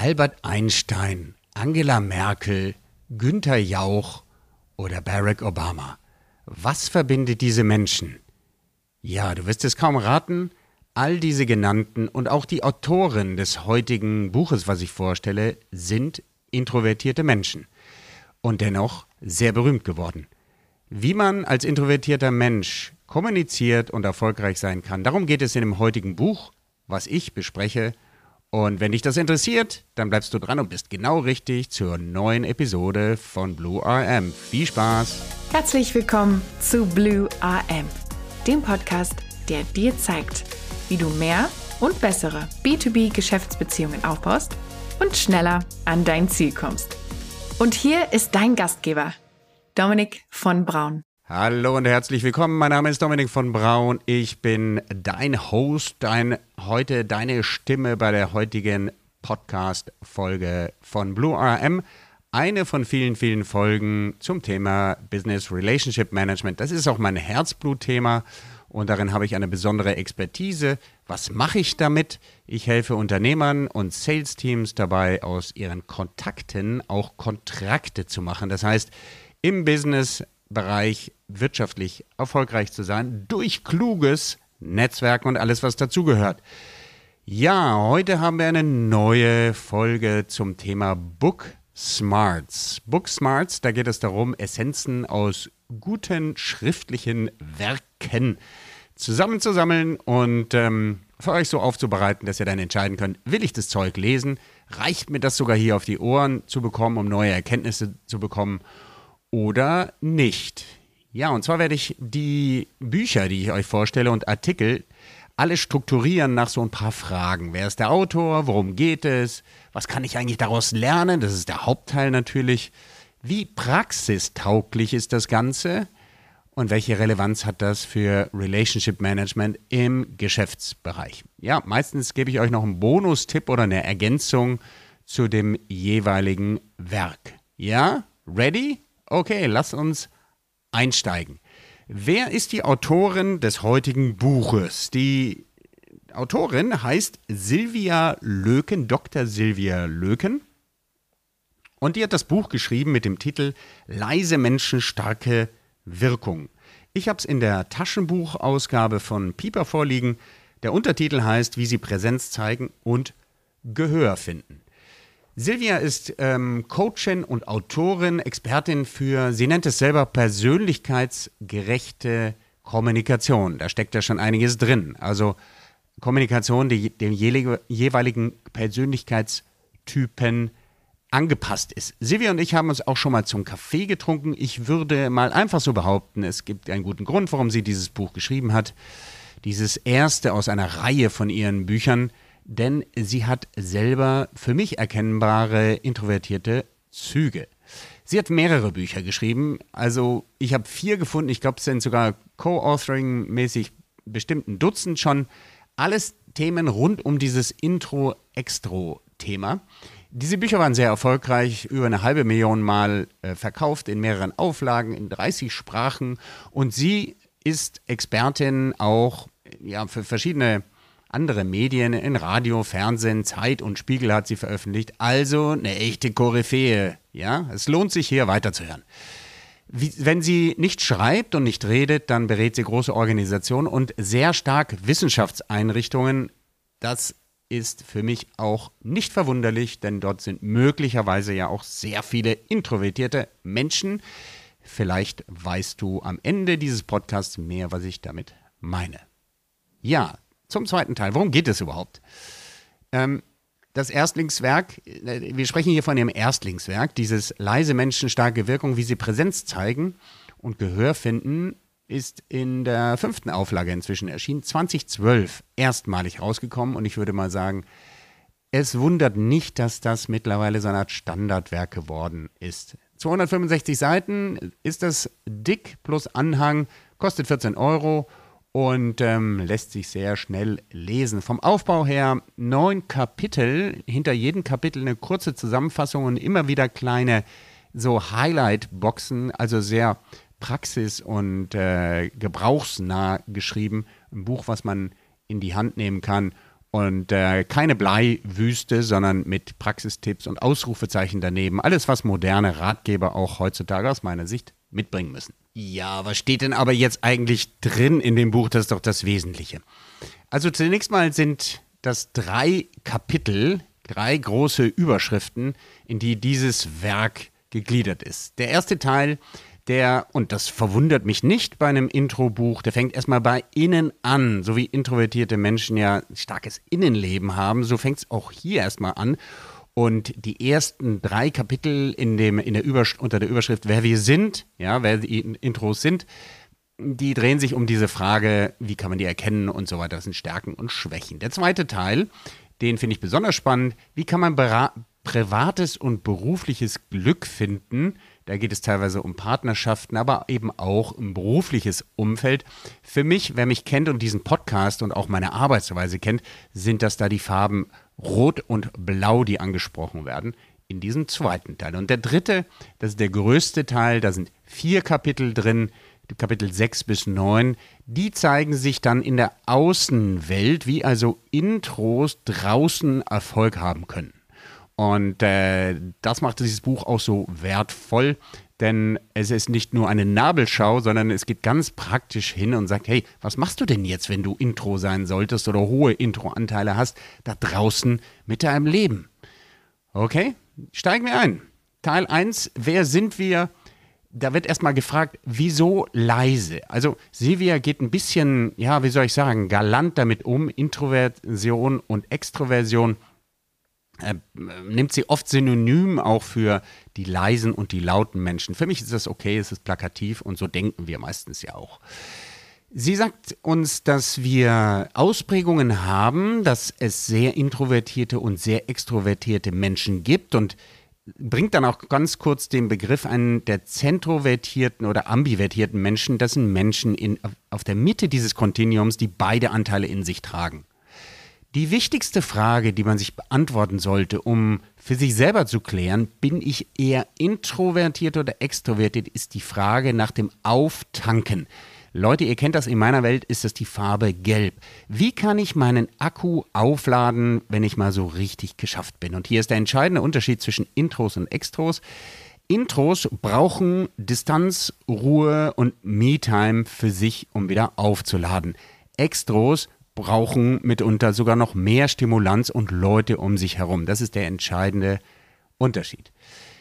Albert Einstein, Angela Merkel, Günther Jauch oder Barack Obama. Was verbindet diese Menschen? Ja, du wirst es kaum raten. All diese genannten und auch die Autoren des heutigen Buches, was ich vorstelle, sind introvertierte Menschen. Und dennoch sehr berühmt geworden. Wie man als introvertierter Mensch kommuniziert und erfolgreich sein kann, darum geht es in dem heutigen Buch, was ich bespreche und wenn dich das interessiert, dann bleibst du dran und bist genau richtig zur neuen Episode von Blue RM. Viel Spaß! Herzlich willkommen zu Blue RM, dem Podcast, der dir zeigt, wie du mehr und bessere B2B-Geschäftsbeziehungen aufbaust und schneller an dein Ziel kommst. Und hier ist dein Gastgeber, Dominik von Braun. Hallo und herzlich willkommen. Mein Name ist Dominik von Braun. Ich bin dein Host, dein, heute deine Stimme bei der heutigen Podcast-Folge von Blue RM. Eine von vielen, vielen Folgen zum Thema Business Relationship Management. Das ist auch mein Herzblutthema und darin habe ich eine besondere Expertise. Was mache ich damit? Ich helfe Unternehmern und Sales-Teams dabei, aus ihren Kontakten auch Kontrakte zu machen. Das heißt, im Business Bereich wirtschaftlich erfolgreich zu sein, durch kluges Netzwerken und alles, was dazugehört. Ja, heute haben wir eine neue Folge zum Thema Book Smarts. Book Smarts, da geht es darum, Essenzen aus guten schriftlichen Werken zusammenzusammeln und ähm, für euch so aufzubereiten, dass ihr dann entscheiden könnt, will ich das Zeug lesen? Reicht mir das sogar hier auf die Ohren zu bekommen, um neue Erkenntnisse zu bekommen? oder nicht. Ja, und zwar werde ich die Bücher, die ich euch vorstelle und Artikel alle strukturieren nach so ein paar Fragen. Wer ist der Autor? Worum geht es? Was kann ich eigentlich daraus lernen? Das ist der Hauptteil natürlich. Wie praxistauglich ist das Ganze? Und welche Relevanz hat das für Relationship Management im Geschäftsbereich? Ja, meistens gebe ich euch noch einen Bonustipp oder eine Ergänzung zu dem jeweiligen Werk. Ja, ready? Okay, lass uns einsteigen. Wer ist die Autorin des heutigen Buches? Die Autorin heißt Silvia Löken, Dr. Silvia Löken. Und die hat das Buch geschrieben mit dem Titel Leise Menschen, starke Wirkung. Ich habe es in der Taschenbuchausgabe von Pieper vorliegen. Der Untertitel heißt, wie Sie Präsenz zeigen und Gehör finden. Silvia ist ähm, Coachin und Autorin, Expertin für, sie nennt es selber persönlichkeitsgerechte Kommunikation. Da steckt ja schon einiges drin. Also Kommunikation, die dem jeweiligen Persönlichkeitstypen angepasst ist. Silvia und ich haben uns auch schon mal zum Kaffee getrunken. Ich würde mal einfach so behaupten, es gibt einen guten Grund, warum sie dieses Buch geschrieben hat. Dieses erste aus einer Reihe von ihren Büchern, denn sie hat selber für mich erkennbare introvertierte Züge. Sie hat mehrere Bücher geschrieben, also ich habe vier gefunden, ich glaube, es sind sogar Co-Authoring-mäßig bestimmt ein Dutzend schon. Alles Themen rund um dieses Intro-Extro-Thema. Diese Bücher waren sehr erfolgreich, über eine halbe Million Mal äh, verkauft, in mehreren Auflagen, in 30 Sprachen. Und sie ist Expertin auch ja, für verschiedene andere Medien in Radio, Fernsehen, Zeit und Spiegel hat sie veröffentlicht. Also eine echte Koryphäe. Ja, es lohnt sich hier weiterzuhören. Wie, wenn sie nicht schreibt und nicht redet, dann berät sie große Organisationen und sehr stark Wissenschaftseinrichtungen. Das ist für mich auch nicht verwunderlich, denn dort sind möglicherweise ja auch sehr viele introvertierte Menschen. Vielleicht weißt du am Ende dieses Podcasts mehr, was ich damit meine. Ja, zum zweiten Teil. Worum geht es überhaupt? Ähm, das Erstlingswerk, äh, wir sprechen hier von dem Erstlingswerk, dieses leise Menschen, starke Wirkung, wie sie Präsenz zeigen und Gehör finden, ist in der fünften Auflage inzwischen erschienen, 2012 erstmalig rausgekommen und ich würde mal sagen, es wundert nicht, dass das mittlerweile so eine Art Standardwerk geworden ist. 265 Seiten ist das dick plus Anhang, kostet 14 Euro und ähm, lässt sich sehr schnell lesen. Vom Aufbau her neun Kapitel, hinter jedem Kapitel eine kurze Zusammenfassung und immer wieder kleine so Highlight-Boxen, also sehr praxis- und äh, gebrauchsnah geschrieben. Ein Buch, was man in die Hand nehmen kann Und äh, keine Bleiwüste, sondern mit Praxistipps und Ausrufezeichen daneben. Alles, was moderne Ratgeber auch heutzutage aus meiner Sicht mitbringen müssen. Ja, was steht denn aber jetzt eigentlich drin in dem Buch? Das ist doch das Wesentliche. Also zunächst mal sind das drei Kapitel, drei große Überschriften, in die dieses Werk gegliedert ist. Der erste Teil, der, und das verwundert mich nicht bei einem Introbuch, der fängt erstmal bei innen an. So wie introvertierte Menschen ja starkes Innenleben haben, so fängt es auch hier erstmal an. Und die ersten drei Kapitel in dem, in der unter der Überschrift Wer wir sind, ja, wer die Intros sind, die drehen sich um diese Frage, wie kann man die erkennen und so weiter. Das sind Stärken und Schwächen. Der zweite Teil, den finde ich besonders spannend. Wie kann man privates und berufliches Glück finden? Da geht es teilweise um Partnerschaften, aber eben auch um berufliches Umfeld. Für mich, wer mich kennt und diesen Podcast und auch meine Arbeitsweise kennt, sind das da die Farben Rot und Blau, die angesprochen werden in diesem zweiten Teil. Und der dritte, das ist der größte Teil, da sind vier Kapitel drin. Kapitel 6 bis 9, die zeigen sich dann in der Außenwelt, wie also Intros draußen Erfolg haben können. Und äh, das macht dieses Buch auch so wertvoll, denn es ist nicht nur eine Nabelschau, sondern es geht ganz praktisch hin und sagt, hey, was machst du denn jetzt, wenn du Intro sein solltest oder hohe Intro-Anteile hast, da draußen mit deinem Leben? Okay, steigen wir ein. Teil 1, wer sind wir? da wird erstmal gefragt, wieso leise? Also Silvia geht ein bisschen, ja, wie soll ich sagen, galant damit um. Introversion und Extroversion äh, nimmt sie oft synonym auch für die leisen und die lauten Menschen. Für mich ist das okay, es ist plakativ und so denken wir meistens ja auch. Sie sagt uns, dass wir Ausprägungen haben, dass es sehr introvertierte und sehr extrovertierte Menschen gibt und bringt dann auch ganz kurz den Begriff an der zentrovertierten oder ambivertierten Menschen. Das sind Menschen in, auf der Mitte dieses Kontinuums, die beide Anteile in sich tragen. Die wichtigste Frage, die man sich beantworten sollte, um für sich selber zu klären, bin ich eher introvertiert oder extrovertiert, ist die Frage nach dem Auftanken. Leute, ihr kennt das, in meiner Welt ist das die Farbe Gelb. Wie kann ich meinen Akku aufladen, wenn ich mal so richtig geschafft bin? Und hier ist der entscheidende Unterschied zwischen Intros und Extros. Intros brauchen Distanz, Ruhe und Me-Time für sich, um wieder aufzuladen. Extros brauchen mitunter sogar noch mehr Stimulanz und Leute um sich herum. Das ist der entscheidende Unterschied.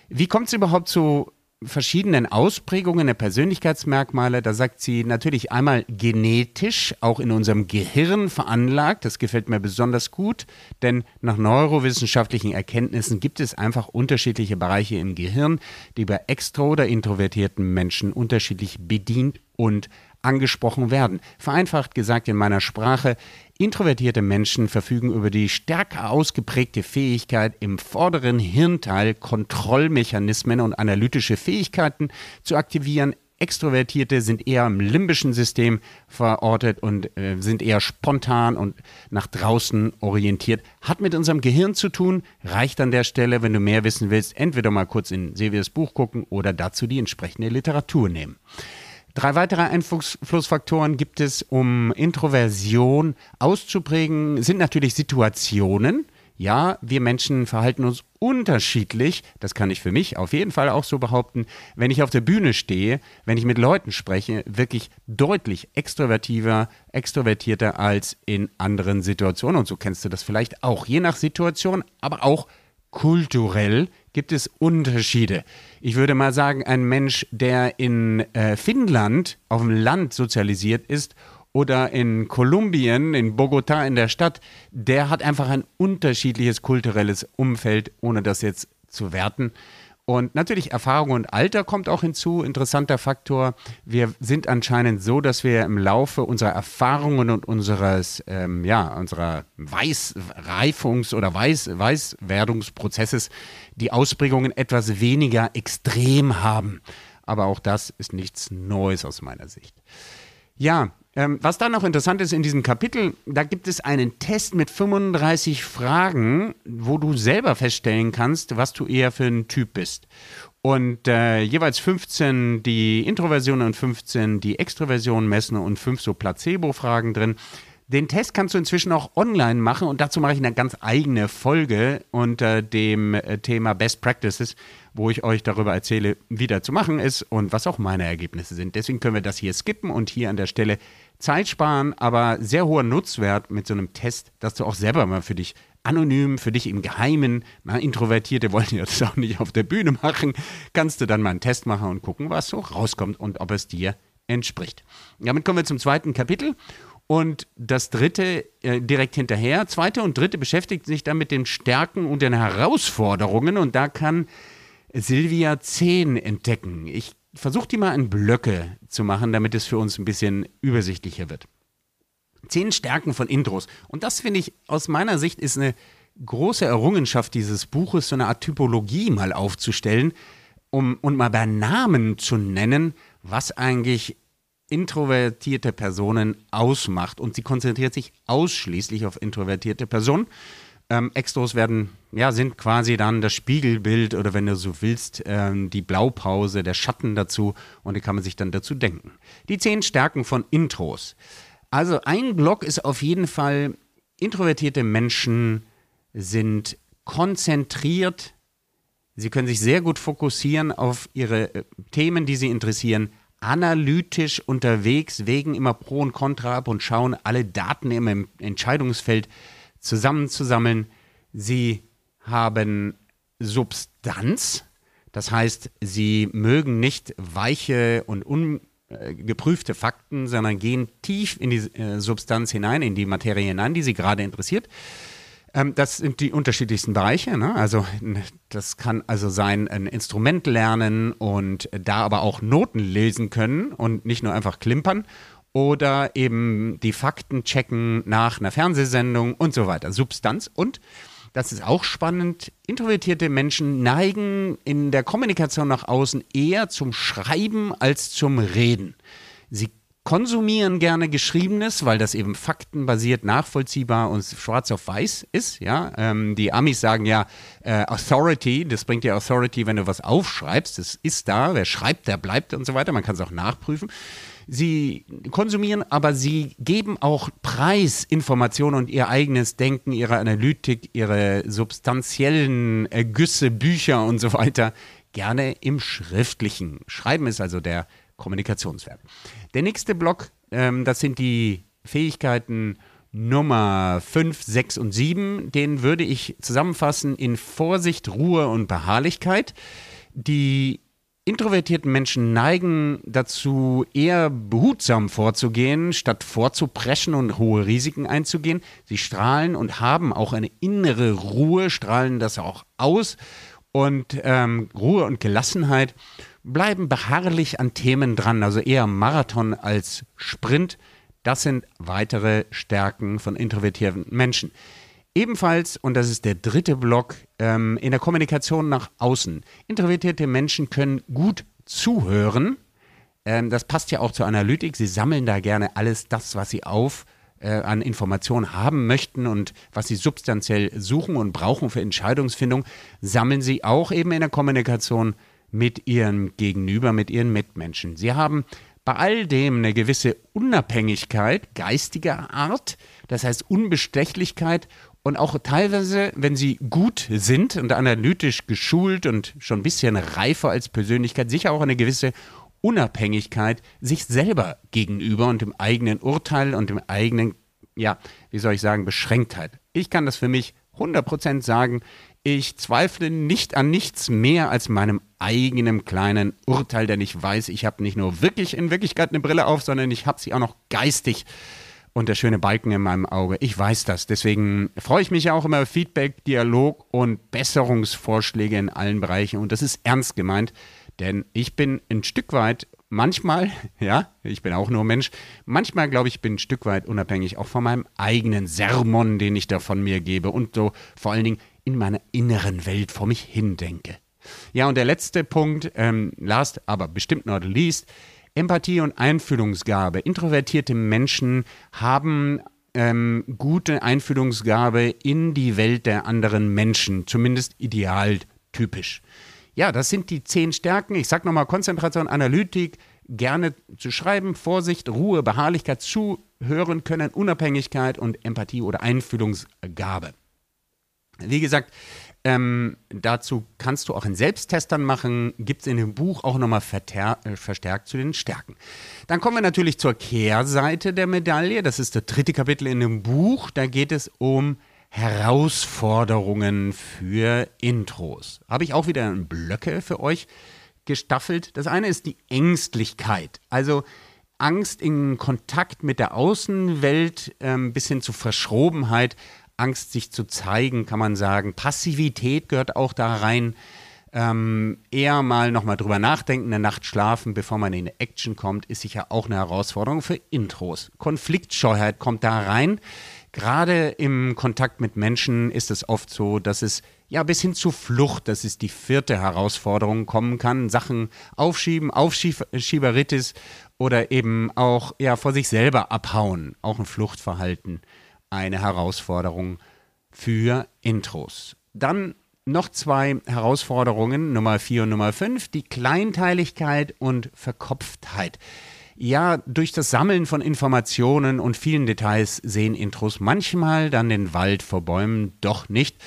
Wie kommt es überhaupt zu verschiedenen Ausprägungen der Persönlichkeitsmerkmale. Da sagt sie natürlich einmal genetisch, auch in unserem Gehirn veranlagt. Das gefällt mir besonders gut, denn nach neurowissenschaftlichen Erkenntnissen gibt es einfach unterschiedliche Bereiche im Gehirn, die bei extro- oder introvertierten Menschen unterschiedlich bedient und angesprochen werden. Vereinfacht gesagt in meiner Sprache, introvertierte Menschen verfügen über die stärker ausgeprägte Fähigkeit, im vorderen Hirnteil Kontrollmechanismen und analytische Fähigkeiten zu aktivieren. Extrovertierte sind eher im limbischen System verortet und äh, sind eher spontan und nach draußen orientiert. Hat mit unserem Gehirn zu tun, reicht an der Stelle, wenn du mehr wissen willst, entweder mal kurz in Silvias Buch gucken oder dazu die entsprechende Literatur nehmen. Drei weitere Einflussfaktoren gibt es, um Introversion auszuprägen, sind natürlich Situationen. Ja, wir Menschen verhalten uns unterschiedlich. Das kann ich für mich auf jeden Fall auch so behaupten. Wenn ich auf der Bühne stehe, wenn ich mit Leuten spreche, wirklich deutlich extrovertiver, extrovertierter als in anderen Situationen. Und so kennst du das vielleicht auch. Je nach Situation, aber auch kulturell gibt es Unterschiede. Ich würde mal sagen, ein Mensch, der in äh, Finnland auf dem Land sozialisiert ist oder in Kolumbien, in Bogota in der Stadt, der hat einfach ein unterschiedliches kulturelles Umfeld, ohne das jetzt zu werten. Und natürlich Erfahrung und Alter kommt auch hinzu. Interessanter Faktor. Wir sind anscheinend so, dass wir im Laufe unserer Erfahrungen und unseres, ähm, ja, unserer Weißreifungs- oder Weiß Weißwerdungsprozesses die Ausprägungen etwas weniger extrem haben. Aber auch das ist nichts Neues aus meiner Sicht. Ja, ähm, was dann noch interessant ist in diesem Kapitel, da gibt es einen Test mit 35 Fragen, wo du selber feststellen kannst, was du eher für ein Typ bist. Und äh, jeweils 15 die Introversion und 15 die Extroversion messen und fünf so Placebo-Fragen drin. Den Test kannst du inzwischen auch online machen und dazu mache ich eine ganz eigene Folge unter dem äh, Thema Best Practices, wo ich euch darüber erzähle, wie das zu machen ist und was auch meine Ergebnisse sind. Deswegen können wir das hier skippen und hier an der Stelle Zeit sparen, aber sehr hoher Nutzwert mit so einem Test, dass du auch selber mal für dich anonym, für dich im Geheimen, na, Introvertierte wollen ja das auch nicht auf der Bühne machen, kannst du dann mal einen Test machen und gucken, was so rauskommt und ob es dir entspricht. Damit kommen wir zum zweiten Kapitel und das dritte äh, direkt hinterher. Zweite und dritte beschäftigt sich dann mit den Stärken und den Herausforderungen. Und da kann Silvia zehn entdecken. Ich versuche die mal in Blöcke zu machen, damit es für uns ein bisschen übersichtlicher wird. Zehn Stärken von Intros. Und das finde ich aus meiner Sicht ist eine große Errungenschaft dieses Buches, so eine Art Typologie mal aufzustellen, um und mal bei Namen zu nennen, was eigentlich introvertierte Personen ausmacht. Und sie konzentriert sich ausschließlich auf introvertierte Personen. Ähm, Extros werden, ja, sind quasi dann das Spiegelbild oder wenn du so willst, ähm, die Blaupause, der Schatten dazu und die kann man sich dann dazu denken. Die zehn Stärken von Intros. Also ein Block ist auf jeden Fall, introvertierte Menschen sind konzentriert, sie können sich sehr gut fokussieren auf ihre äh, Themen, die sie interessieren, analytisch unterwegs, wägen immer Pro und Contra ab und schauen alle Daten im Entscheidungsfeld zusammenzusammeln. Sie haben Substanz, das heißt, sie mögen nicht weiche und ungeprüfte Fakten, sondern gehen tief in die äh, Substanz hinein, in die Materie hinein, die sie gerade interessiert. Ähm, das sind die unterschiedlichsten Bereiche. Ne? Also das kann also sein, ein Instrument lernen und da aber auch Noten lesen können und nicht nur einfach klimpern oder eben die Fakten checken nach einer Fernsehsendung und so weiter. Substanz und das ist auch spannend. Introvertierte Menschen neigen in der Kommunikation nach außen eher zum Schreiben als zum Reden. Sie konsumieren gerne Geschriebenes, weil das eben faktenbasiert, nachvollziehbar und schwarz auf weiß ist. Ja, ähm, die Amis sagen ja äh, Authority, das bringt ja Authority, wenn du was aufschreibst. Das ist da. Wer schreibt, der bleibt und so weiter. Man kann es auch nachprüfen. Sie konsumieren, aber sie geben auch Preisinformationen und ihr eigenes Denken, ihre Analytik, ihre substanziellen Ergüsse, Bücher und so weiter gerne im Schriftlichen. Schreiben ist also der Kommunikationswerk. Der nächste Block, ähm, das sind die Fähigkeiten Nummer 5, 6 und 7. Den würde ich zusammenfassen in Vorsicht, Ruhe und Beharrlichkeit. Die introvertierten Menschen neigen dazu, eher behutsam vorzugehen, statt vorzupreschen und hohe Risiken einzugehen. Sie strahlen und haben auch eine innere Ruhe, strahlen das auch aus. Und ähm, Ruhe und Gelassenheit bleiben beharrlich an Themen dran, also eher Marathon als Sprint. Das sind weitere Stärken von introvertierten Menschen. Ebenfalls, und das ist der dritte Block, ähm, in der Kommunikation nach außen. Introvertierte Menschen können gut zuhören. Ähm, das passt ja auch zur Analytik. Sie sammeln da gerne alles das, was sie auf äh, an Informationen haben möchten und was sie substanziell suchen und brauchen für Entscheidungsfindung, sammeln sie auch eben in der Kommunikation mit ihrem Gegenüber, mit ihren Mitmenschen. Sie haben bei all dem eine gewisse Unabhängigkeit geistiger Art, das heißt Unbestechlichkeit und auch teilweise, wenn sie gut sind und analytisch geschult und schon ein bisschen reifer als Persönlichkeit, sicher auch eine gewisse Unabhängigkeit sich selber gegenüber und dem eigenen Urteil und dem eigenen, ja, wie soll ich sagen, Beschränktheit. Ich kann das für mich 100% sagen, ich zweifle nicht an nichts mehr als meinem eigenen kleinen Urteil, denn ich weiß, ich habe nicht nur wirklich in Wirklichkeit eine Brille auf, sondern ich habe sie auch noch geistig und der schöne Balken in meinem Auge. Ich weiß das. Deswegen freue ich mich auch immer auf Feedback, Dialog und Besserungsvorschläge in allen Bereichen. Und das ist ernst gemeint, denn ich bin ein Stück weit manchmal, ja, ich bin auch nur Mensch, manchmal glaube ich, bin ein Stück weit unabhängig auch von meinem eigenen Sermon, den ich da von mir gebe und so vor allen Dingen in meiner inneren Welt vor mich hin denke. Ja, und der letzte Punkt, ähm, last, aber bestimmt not least, Empathie und Einfühlungsgabe. Introvertierte Menschen haben ähm, gute Einfühlungsgabe in die Welt der anderen Menschen, zumindest idealtypisch. Ja, das sind die zehn Stärken. Ich sage nochmal Konzentration, Analytik, gerne zu schreiben, Vorsicht, Ruhe, Beharrlichkeit, zu zuhören können, Unabhängigkeit und Empathie oder Einfühlungsgabe. Wie gesagt, ähm, dazu kannst du auch einen Selbsttestern machen, gibt es in dem Buch auch nochmal äh, verstärkt zu den Stärken. Dann kommen wir natürlich zur Kehrseite der Medaille. Das ist das dritte Kapitel in dem Buch. Da geht es um Herausforderungen für Intros. Habe ich auch wieder Blöcke für euch gestaffelt. Das eine ist die Ängstlichkeit. Also Angst in Kontakt mit der Außenwelt ähm, bis hin zu Verschrobenheit Angst, sich zu zeigen, kann man sagen. Passivität gehört auch da rein. Ähm, eher mal nochmal drüber nachdenken, eine Nacht schlafen, bevor man in Action kommt, ist sicher auch eine Herausforderung für Intros. Konfliktscheuheit kommt da rein. Gerade im Kontakt mit Menschen ist es oft so, dass es ja bis hin zu Flucht, das ist die vierte Herausforderung, kommen kann. Sachen aufschieben, Aufschieberitis oder eben auch ja vor sich selber abhauen, auch ein Fluchtverhalten eine Herausforderung für Intros. Dann noch zwei Herausforderungen, Nummer 4 und Nummer 5, die Kleinteiligkeit und Verkopftheit. Ja, durch das Sammeln von Informationen und vielen Details sehen Intros manchmal dann den Wald vor Bäumen doch nicht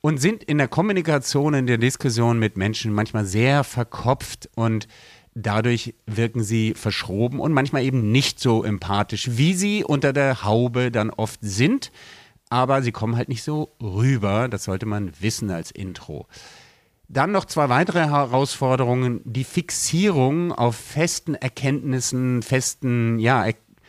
und sind in der Kommunikation, in der Diskussion mit Menschen manchmal sehr verkopft und Dadurch wirken sie verschroben und manchmal eben nicht so empathisch, wie sie unter der Haube dann oft sind. Aber sie kommen halt nicht so rüber. Das sollte man wissen als Intro. Dann noch zwei weitere Herausforderungen. Die Fixierung auf festen Erkenntnissen, festen ja,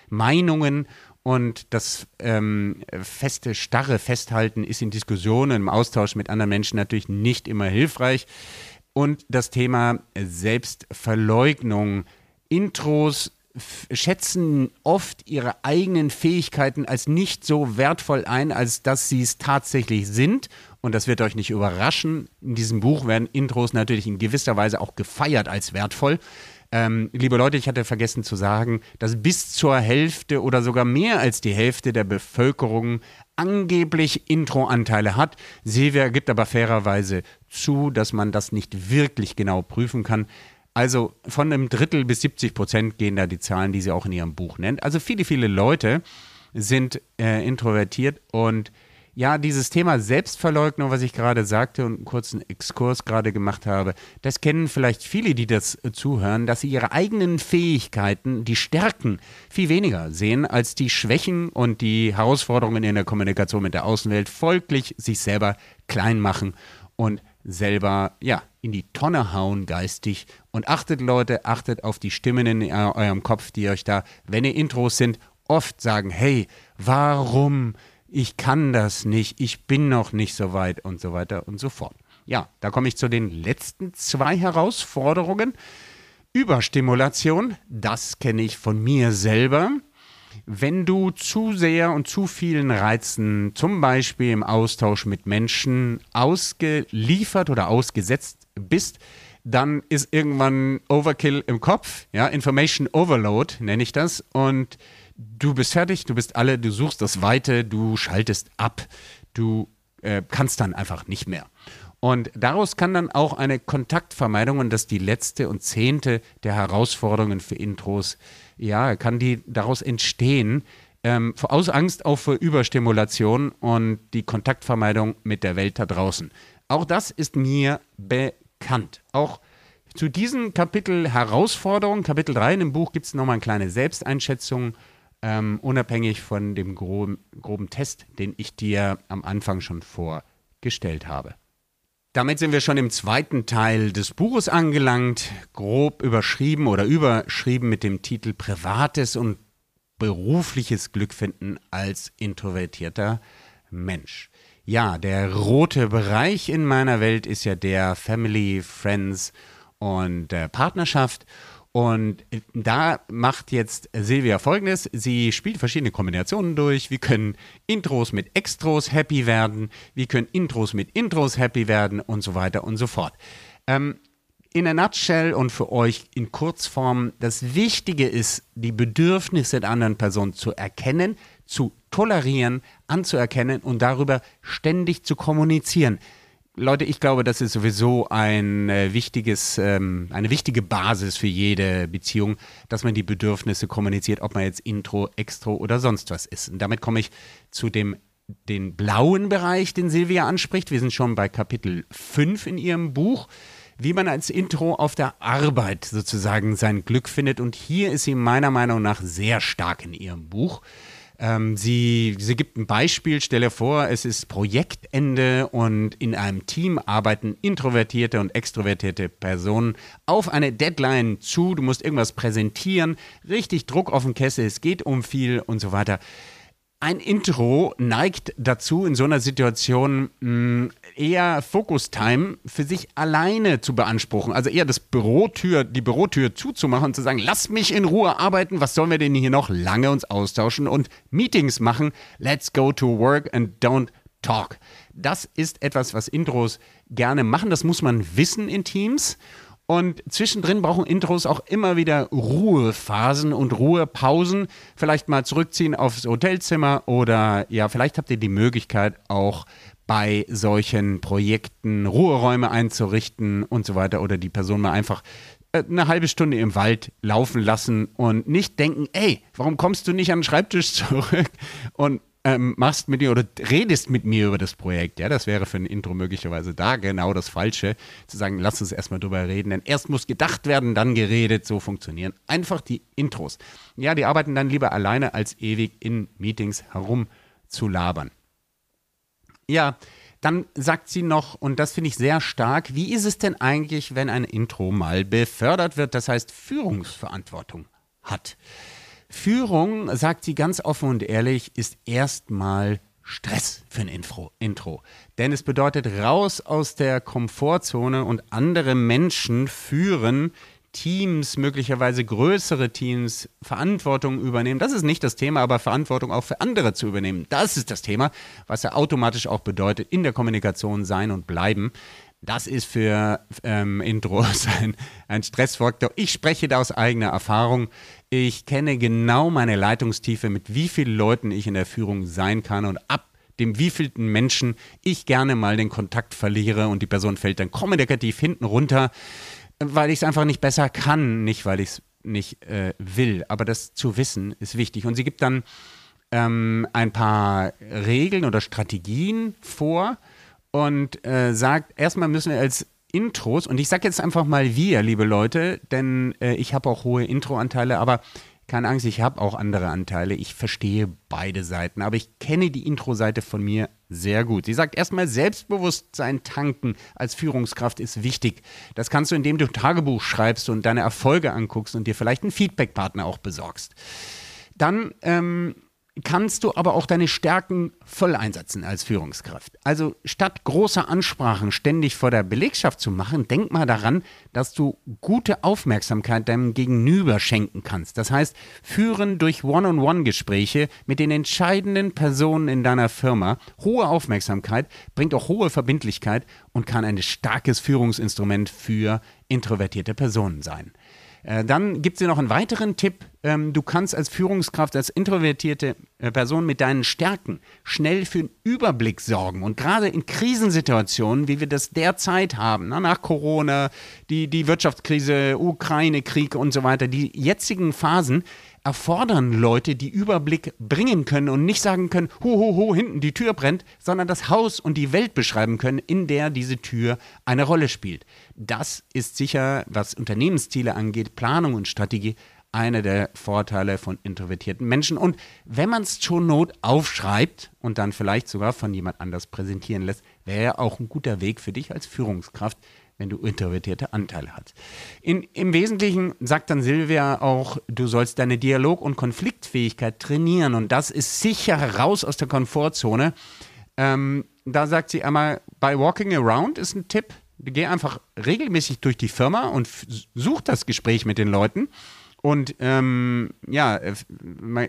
Meinungen und das ähm, feste, starre Festhalten ist in Diskussionen, im Austausch mit anderen Menschen natürlich nicht immer hilfreich und das Thema Selbstverleugnung. Intros schätzen oft ihre eigenen Fähigkeiten als nicht so wertvoll ein, als dass sie es tatsächlich sind. Und das wird euch nicht überraschen. In diesem Buch werden Intros natürlich in gewisser Weise auch gefeiert als wertvoll. Ähm, liebe Leute, ich hatte vergessen zu sagen, dass bis zur Hälfte oder sogar mehr als die Hälfte der Bevölkerung angeblich Intro-Anteile hat. Silvia gibt aber fairerweise zu, dass man das nicht wirklich genau prüfen kann. Also von einem Drittel bis 70 Prozent gehen da die Zahlen, die sie auch in ihrem Buch nennt. Also viele, viele Leute sind äh, introvertiert und ja, dieses Thema Selbstverleugnung, was ich gerade sagte und einen kurzen Exkurs gerade gemacht habe, das kennen vielleicht viele, die das äh, zuhören, dass sie ihre eigenen Fähigkeiten, die Stärken viel weniger sehen als die Schwächen und die Herausforderungen in der Kommunikation mit der Außenwelt, folglich sich selber klein machen und selber, ja, in die Tonne hauen geistig. Und achtet, Leute, achtet auf die Stimmen in eurem Kopf, die euch da, wenn ihr Intros sind, oft sagen, hey, warum ich kann das nicht, ich bin noch nicht so weit und so weiter und so fort. Ja, da komme ich zu den letzten zwei Herausforderungen. Überstimulation, das kenne ich von mir selber. Wenn du zu sehr und zu vielen Reizen, zum Beispiel im Austausch mit Menschen, ausgeliefert oder ausgesetzt bist, dann ist irgendwann Overkill im Kopf, ja, Information Overload nenne ich das und du bist fertig, du bist alle, du suchst das Weite, du schaltest ab, du äh, kannst dann einfach nicht mehr. Und daraus kann dann auch eine Kontaktvermeidung, und das ist die letzte und zehnte der Herausforderungen für Intros, ja, kann die daraus entstehen, ähm, aus Angst auch vor Überstimulation und die Kontaktvermeidung mit der Welt da draußen. Auch das ist mir bekannt. Auch zu diesem Kapitel Herausforderung, Kapitel 3 in dem Buch gibt es nochmal eine kleine Selbsteinschätzung ähm, unabhängig von dem groben, groben Test, den ich dir am Anfang schon vorgestellt habe. Damit sind wir schon im zweiten Teil des Buches angelangt, grob überschrieben oder überschrieben mit dem Titel Privates und berufliches Glück finden als introvertierter Mensch. Ja, der rote Bereich in meiner Welt ist ja der Family, Friends und äh, Partnerschaft. Und da macht jetzt Silvia folgendes: Sie spielt verschiedene Kombinationen durch. Wir können Intros mit Extros happy werden, wir können Intros mit Intros happy werden und so weiter und so fort. Ähm, in der Nutshell und für euch in Kurzform, das Wichtige ist, die Bedürfnisse der anderen Person zu erkennen, zu tolerieren, anzuerkennen und darüber ständig zu kommunizieren Leute, ich glaube, das ist sowieso ein äh, wichtiges, ähm, eine wichtige Basis für jede Beziehung, dass man die Bedürfnisse kommuniziert, ob man jetzt Intro, Extro oder sonst was ist. Und damit komme ich zu dem den blauen Bereich, den Silvia anspricht. Wir sind schon bei Kapitel 5 in ihrem Buch, wie man als Intro auf der Arbeit sozusagen sein Glück findet. Und hier ist sie meiner Meinung nach sehr stark in ihrem Buch. Ähm, sie, sie gibt ein Beispiel, stelle vor, es ist Projektende und in einem Team arbeiten introvertierte und extrovertierte Personen auf eine Deadline zu. Du musst irgendwas präsentieren, richtig Druck auf den Kessel, es geht um viel und so weiter ein Intro neigt dazu, in so einer Situation mh, mm, eher Focus-Time für sich alleine zu beanspruchen. Also eher das Bürotür, die Bürotür zuzumachen und zu sagen, lass mich in Ruhe arbeiten, was sollen wir denn hier noch lange uns austauschen und Meetings machen. Let's go to work and don't talk. Das ist etwas, was Intros gerne machen. Das muss man wissen in Teams. Und zwischendrin brauchen Intros auch immer wieder Ruhephasen und Ruhepausen. Vielleicht mal zurückziehen aufs Hotelzimmer oder ja, vielleicht habt ihr die Möglichkeit auch bei solchen Projekten Ruheräume einzurichten und so weiter oder die Person mal einfach äh, eine halbe Stunde im Wald laufen lassen und nicht denken, ey, warum kommst du nicht an den Schreibtisch zurück und ähm, machst mit mir oder redest mit mir über das Projekt. Ja, das wäre für ein Intro möglicherweise da genau das Falsche, zu sagen, lass uns erstmal drüber reden. Denn erst muss gedacht werden, dann geredet. So funktionieren einfach die Intros. Ja, die arbeiten dann lieber alleine, als ewig in Meetings herumzulabern. Ja, dann sagt sie noch, und das finde ich sehr stark, wie ist es denn eigentlich, wenn ein Intro mal befördert wird, das heißt Führungsverantwortung hat? Führung, sagt sie ganz offen und ehrlich, ist erstmal Stress für ein Intro, Intro. Denn es bedeutet raus aus der Komfortzone und andere Menschen führen, Teams, möglicherweise größere Teams, Verantwortung übernehmen. Das ist nicht das Thema, aber Verantwortung auch für andere zu übernehmen. Das ist das Thema, was ja automatisch auch bedeutet, in der Kommunikation sein und bleiben. Das ist für ähm, Intros ein, ein Stressfaktor. Ich spreche da aus eigener Erfahrung. Ich kenne genau meine Leitungstiefe, mit wie vielen Leuten ich in der Führung sein kann und ab dem wievielten Menschen ich gerne mal den Kontakt verliere und die Person fällt dann kommunikativ hinten runter, weil ich es einfach nicht besser kann, nicht weil ich es nicht äh, will. Aber das zu wissen ist wichtig. Und sie gibt dann ähm, ein paar Regeln oder Strategien vor und äh, sagt, erstmal müssen wir als Intros, und ich sage jetzt einfach mal wir, liebe Leute, denn äh, ich habe auch hohe Intro-Anteile, aber keine Angst, ich habe auch andere Anteile. Ich verstehe beide Seiten, aber ich kenne die Intro-Seite von mir sehr gut. Sie sagt erstmal, Selbstbewusstsein tanken als Führungskraft ist wichtig. Das kannst du, indem du Tagebuch schreibst und deine Erfolge anguckst und dir vielleicht einen Feedback-Partner auch besorgst. Dann ähm, kannst du aber auch deine Stärken voll einsetzen als Führungskraft. Also statt großer Ansprachen ständig vor der Belegschaft zu machen, denk mal daran, dass du gute Aufmerksamkeit deinem Gegenüber schenken kannst. Das heißt, führen durch One-on-One-Gespräche mit den entscheidenden Personen in deiner Firma. Hohe Aufmerksamkeit bringt auch hohe Verbindlichkeit und kann ein starkes Führungsinstrument für introvertierte Personen sein. Äh, dann gibt es hier noch einen weiteren Tipp. Ähm, du kannst als Führungskraft, als introvertierte äh, Person mit deinen Stärken schnell für einen Überblick sorgen. Und gerade in Krisensituationen, wie wir das derzeit haben, na, nach Corona, die, die Wirtschaftskrise, Ukraine-Krieg und so weiter, die jetzigen Phasen, erfordern Leute, die Überblick bringen können und nicht sagen können, ho, ho, ho, hinten die Tür brennt, sondern das Haus und die Welt beschreiben können, in der diese Tür eine Rolle spielt. Das ist sicher, was Unternehmensziele angeht, Planung und Strategie, einer der Vorteile von introvertierten Menschen. Und wenn man es zur Not aufschreibt und dann vielleicht sogar von jemand anders präsentieren lässt, wäre auch ein guter Weg für dich als Führungskraft, wenn du introvertierte Anteile hast. In, Im Wesentlichen sagt dann Silvia auch, du sollst deine Dialog- und Konfliktfähigkeit trainieren und das ist sicher raus aus der Komfortzone. Ähm, da sagt sie einmal, bei Walking Around ist ein Tipp, geh einfach regelmäßig durch die Firma und such das Gespräch mit den Leuten und ähm, ja, äh,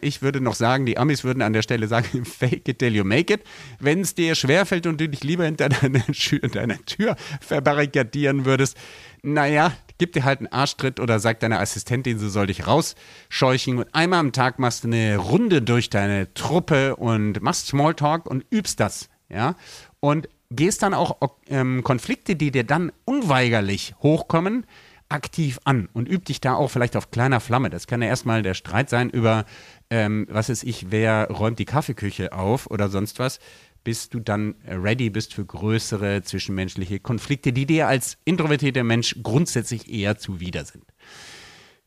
ich würde noch sagen, die Amis würden an der Stelle sagen, fake it till you make it. Wenn es dir schwerfällt und du dich lieber hinter deiner, deiner Tür verbarrikadieren würdest, naja, gib dir halt einen Arschtritt oder sag deiner Assistentin, sie soll dich rausscheuchen und einmal am Tag machst du eine Runde durch deine Truppe und machst Smalltalk und übst das, ja. Und gehst dann auch ähm, Konflikte, die dir dann unweigerlich hochkommen, aktiv an und üb dich da auch vielleicht auf kleiner Flamme. Das kann ja erstmal der Streit sein über, ähm, was ist ich, wer räumt die Kaffeeküche auf oder sonst was, bis du dann ready bist für größere zwischenmenschliche Konflikte, die dir als introvertierter Mensch grundsätzlich eher zuwider sind.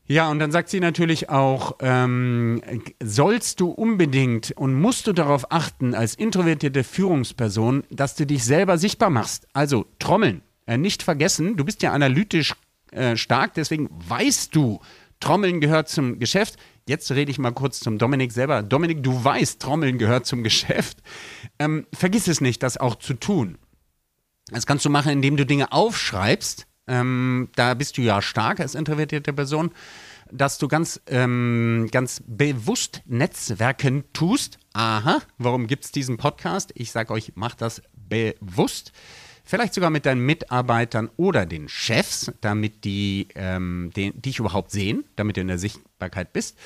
Ja, und dann sagt sie natürlich auch, ähm, sollst du unbedingt und musst du darauf achten als introvertierte Führungsperson, dass du dich selber sichtbar machst. Also trommeln. Äh, nicht vergessen, du bist ja analytisch äh, stark, deswegen weißt du, Trommeln gehört zum Geschäft. Jetzt rede ich mal kurz zum Dominik selber. Dominik, du weißt, Trommeln gehört zum Geschäft. Ähm, vergiss es nicht, das auch zu tun. Das kannst du machen, indem du Dinge aufschreibst ähm, da bist du ja stark als introvertierte Person, dass du ganz, ähm, ganz bewusst Netzwerken tust. Aha, warum gibt es diesen Podcast? Ich sage euch, mach das bewusst. Vielleicht sogar mit deinen Mitarbeitern oder den Chefs, damit die ähm, den, dich überhaupt sehen, damit du in der Sichtbarkeit bist.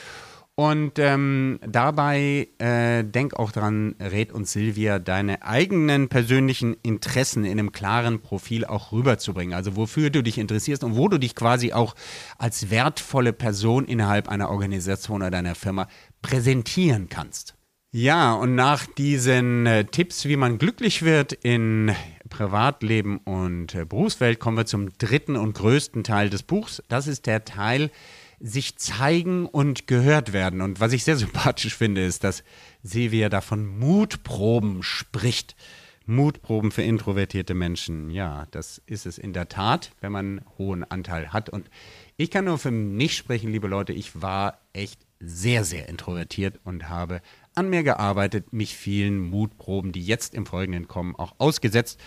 Und ähm, dabei äh, denk auch dran, Red und Silvia, deine eigenen persönlichen Interessen in einem klaren Profil auch rüberzubringen. Also wofür du dich interessierst und wo du dich quasi auch als wertvolle Person innerhalb einer Organisation oder deiner Firma präsentieren kannst. Ja, und nach diesen äh, Tipps, wie man glücklich wird in Privatleben und äh, Berufswelt, kommen wir zum dritten und größten Teil des Buchs. Das ist der Teil, sich zeigen und gehört werden. Und was ich sehr sympathisch finde, ist, dass Silvia da von Mutproben spricht. Mutproben für introvertierte Menschen. Ja, das ist es in der Tat, wenn man einen hohen Anteil hat. Und ich kann nur für mich sprechen, liebe Leute, ich war echt sehr, sehr introvertiert und habe an mir gearbeitet, mich vielen Mutproben, die jetzt im Folgenden kommen, auch ausgesetzt.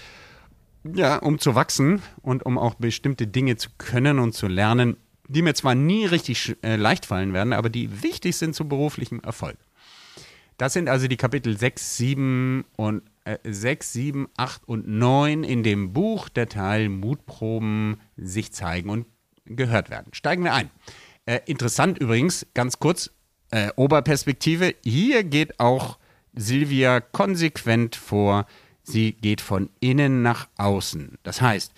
Ja, um zu wachsen und um auch bestimmte Dinge zu können und zu lernen, die mir zwar nie richtig äh, leicht fallen werden, aber die wichtig sind zum beruflichen Erfolg. Das sind also die Kapitel 6, 7 und äh, 6, 7, 8 und 9 in dem Buch der Teil Mutproben sich zeigen und gehört werden. Steigen wir ein. Äh, interessant übrigens, ganz kurz, äh, Oberperspektive. Hier geht auch Silvia konsequent vor. Sie geht von innen nach außen. Das heißt,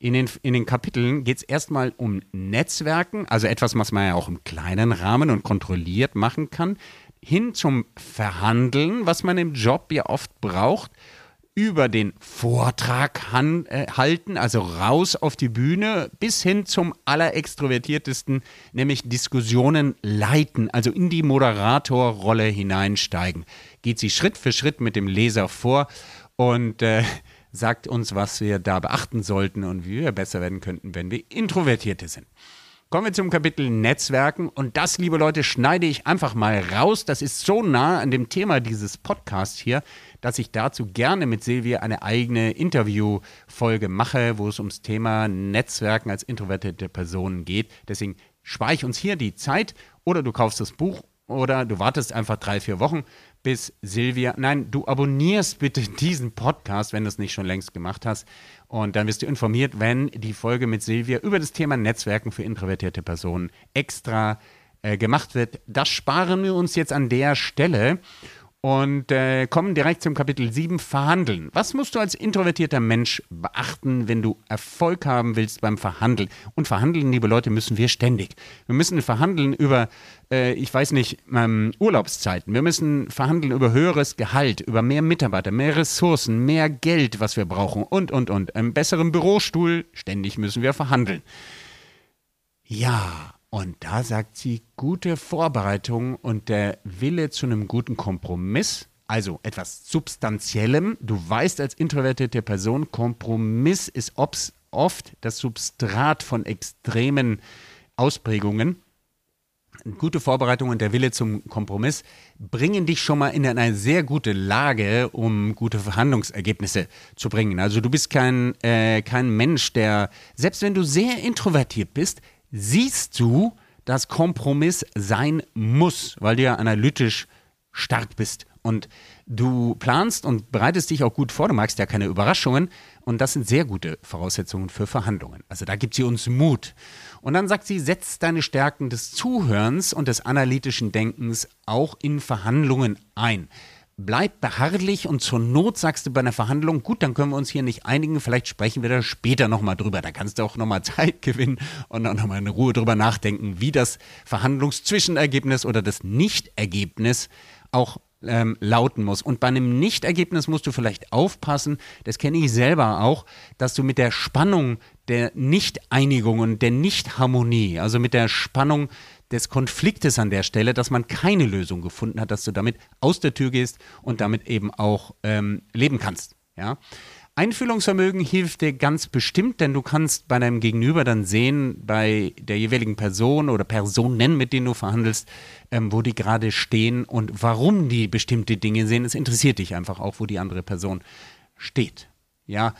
in den, in den Kapiteln geht es erstmal um Netzwerken, also etwas, was man ja auch im kleinen Rahmen und kontrolliert machen kann, hin zum Verhandeln, was man im Job ja oft braucht, über den Vortrag han, äh, halten, also raus auf die Bühne, bis hin zum allerextrovertiertesten, nämlich Diskussionen leiten, also in die Moderatorrolle hineinsteigen. Geht sie Schritt für Schritt mit dem Leser vor und äh, sagt uns, was wir da beachten sollten und wie wir besser werden könnten, wenn wir Introvertierte sind. Kommen wir zum Kapitel Netzwerken und das, liebe Leute, schneide ich einfach mal raus. Das ist so nah an dem Thema dieses Podcasts hier, dass ich dazu gerne mit Silvia eine eigene Interviewfolge mache, wo es ums Thema Netzwerken als introvertierte Personen geht. Deswegen spare ich uns hier die Zeit oder du kaufst das Buch oder du wartest einfach drei, vier Wochen, bis Silvia, nein, du abonnierst bitte diesen Podcast, wenn du es nicht schon längst gemacht hast. Und dann wirst du informiert, wenn die Folge mit Silvia über das Thema Netzwerken für introvertierte Personen extra äh, gemacht wird. Das sparen wir uns jetzt an der Stelle und äh, kommen direkt zum Kapitel 7, Verhandeln. Was musst du als introvertierter Mensch beachten, wenn du Erfolg haben willst beim Verhandeln? Und verhandeln, liebe Leute, müssen wir ständig. Wir müssen verhandeln über, äh, ich weiß nicht, ähm, Urlaubszeiten. Wir müssen verhandeln über höheres Gehalt, über mehr Mitarbeiter, mehr Ressourcen, mehr Geld, was wir brauchen und, und, und. Einen besseren Bürostuhl, ständig müssen wir verhandeln. Ja, und da sagt sie, gute Vorbereitung und der Wille zu einem guten Kompromiss, also etwas Substanziellem. Du weißt als introvertierte Person, Kompromiss ist oft das Substrat von extremen Ausprägungen. Gute Vorbereitung und der Wille zum Kompromiss bringen dich schon mal in eine sehr gute Lage, um gute Verhandlungsergebnisse zu bringen. Also du bist kein, äh, kein Mensch, der, selbst wenn du sehr introvertiert bist, siehst du, dass Kompromiss sein muss, weil du ja analytisch stark bist und du planst und bereitest dich auch gut vor. Du magst ja keine Überraschungen und das sind sehr gute Voraussetzungen für Verhandlungen. Also da gibt sie uns Mut. Und dann sagt sie, setz deine Stärken des Zuhörens und des analytischen Denkens auch in Verhandlungen ein. Bleib beharrlich und zur Not sagst du bei einer Verhandlung, gut, dann können wir uns hier nicht einigen, vielleicht sprechen wir da später nochmal drüber. Da kannst du auch nochmal Zeit gewinnen und auch nochmal in Ruhe drüber nachdenken, wie das Verhandlungszwischenergebnis oder das Nichtergebnis auch ähm, lauten muss. Und bei einem Nichtergebnis musst du vielleicht aufpassen, das kenne ich selber auch, dass du mit der Spannung der Nichteinigung und der Nichtharmonie, also mit der Spannung des Konfliktes an der Stelle, dass man keine Lösung gefunden hat, dass du damit aus der Tür gehst und damit eben auch ähm, leben kannst. Ja? Einfühlungsvermögen hilft dir ganz bestimmt, denn du kannst bei deinem Gegenüber dann sehen, bei der jeweiligen Person oder Personen, mit denen du verhandelst, ähm, wo die gerade stehen und warum die bestimmte Dinge sehen. Es interessiert dich einfach auch, wo die andere Person steht. Ja,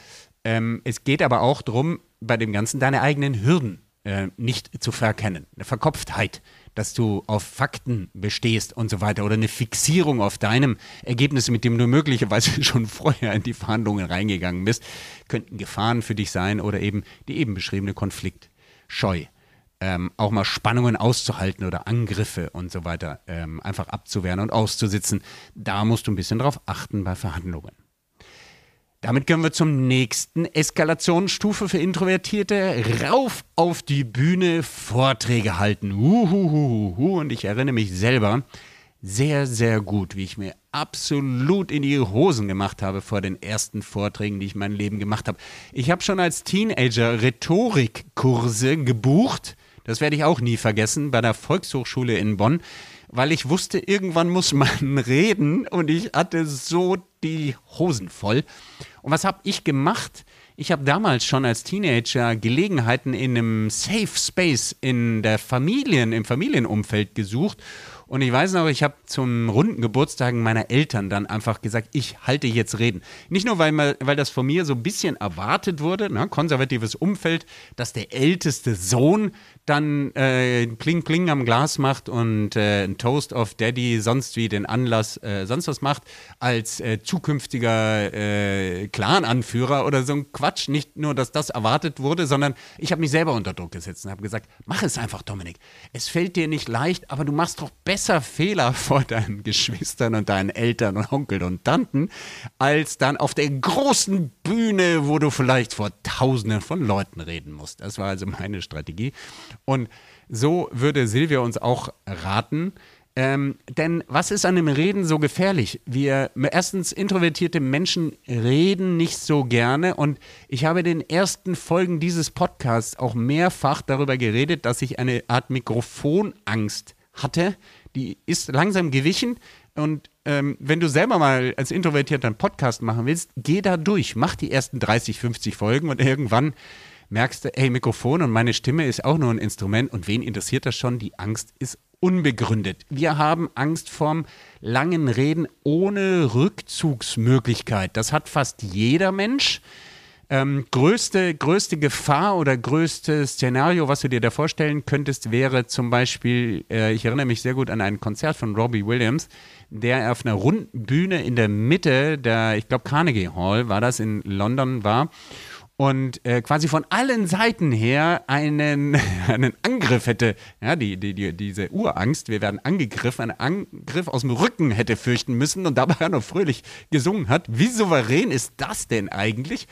ähm, es geht aber auch darum, bei dem Ganzen deine eigenen Hürden äh, nicht zu verkennen. Eine Verkopftheit, dass du auf Fakten bestehst und so weiter oder eine Fixierung auf deinem Ergebnis, mit dem du möglicherweise schon vorher in die Verhandlungen reingegangen bist, könnten Gefahren für dich sein oder eben die eben beschriebene Konfliktscheu. Ähm, auch mal Spannungen auszuhalten oder Angriffe und so weiter ähm, einfach abzuwehren und auszusitzen. Da musst du ein bisschen drauf achten bei Verhandlungen. Damit kommen wir zum nächsten Eskalationsstufe für Introvertierte. Rauf auf die Bühne, Vorträge halten. Uhuhuhu. Und ich erinnere mich selber sehr, sehr gut, wie ich mir absolut in die Hosen gemacht habe vor den ersten Vorträgen, die ich in meinem Leben gemacht habe. Ich habe schon als Teenager Rhetorikkurse gebucht. Das werde ich auch nie vergessen, bei der Volkshochschule in Bonn weil ich wusste, irgendwann muss man reden und ich hatte so die Hosen voll. Und was habe ich gemacht? Ich habe damals schon als Teenager Gelegenheiten in einem Safe Space in der Familien, im Familienumfeld gesucht und ich weiß noch, ich habe zum runden Geburtstagen meiner Eltern dann einfach gesagt, ich halte jetzt Reden. Nicht nur, weil, weil das von mir so ein bisschen erwartet wurde, ne, konservatives Umfeld, dass der älteste Sohn dann äh, Kling Kling am Glas macht und äh, ein Toast of Daddy sonst wie den Anlass äh, sonst was macht, als äh, zukünftiger äh, Clan-Anführer oder so ein Quatsch. Nicht nur, dass das erwartet wurde, sondern ich habe mich selber unter Druck gesetzt und habe gesagt, mach es einfach, Dominik. Es fällt dir nicht leicht, aber du machst doch besser besser Fehler vor deinen Geschwistern und deinen Eltern und Onkeln und Tanten, als dann auf der großen Bühne, wo du vielleicht vor Tausenden von Leuten reden musst. Das war also meine Strategie. Und so würde Silvia uns auch raten, ähm, denn was ist an dem Reden so gefährlich? Wir, erstens, introvertierte Menschen reden nicht so gerne und ich habe in den ersten Folgen dieses Podcasts auch mehrfach darüber geredet, dass ich eine Art Mikrofonangst hatte, die ist langsam gewichen. Und ähm, wenn du selber mal als Introvertierter einen Podcast machen willst, geh da durch, mach die ersten 30, 50 Folgen und irgendwann merkst du, ey, Mikrofon und meine Stimme ist auch nur ein Instrument und wen interessiert das schon? Die Angst ist unbegründet. Wir haben Angst vorm langen Reden ohne Rückzugsmöglichkeit. Das hat fast jeder Mensch. Ähm, größte, größte Gefahr oder größte Szenario, was du dir da vorstellen könntest, wäre zum Beispiel, äh, ich erinnere mich sehr gut an ein Konzert von Robbie Williams, der auf einer runden Bühne in der Mitte der, ich glaube, Carnegie Hall war das in London war und äh, quasi von allen Seiten her einen, einen Angriff hätte, ja, die, die, die, diese Urangst, wir werden angegriffen, einen Angriff aus dem Rücken hätte fürchten müssen und dabei noch fröhlich gesungen hat. Wie souverän ist das denn eigentlich?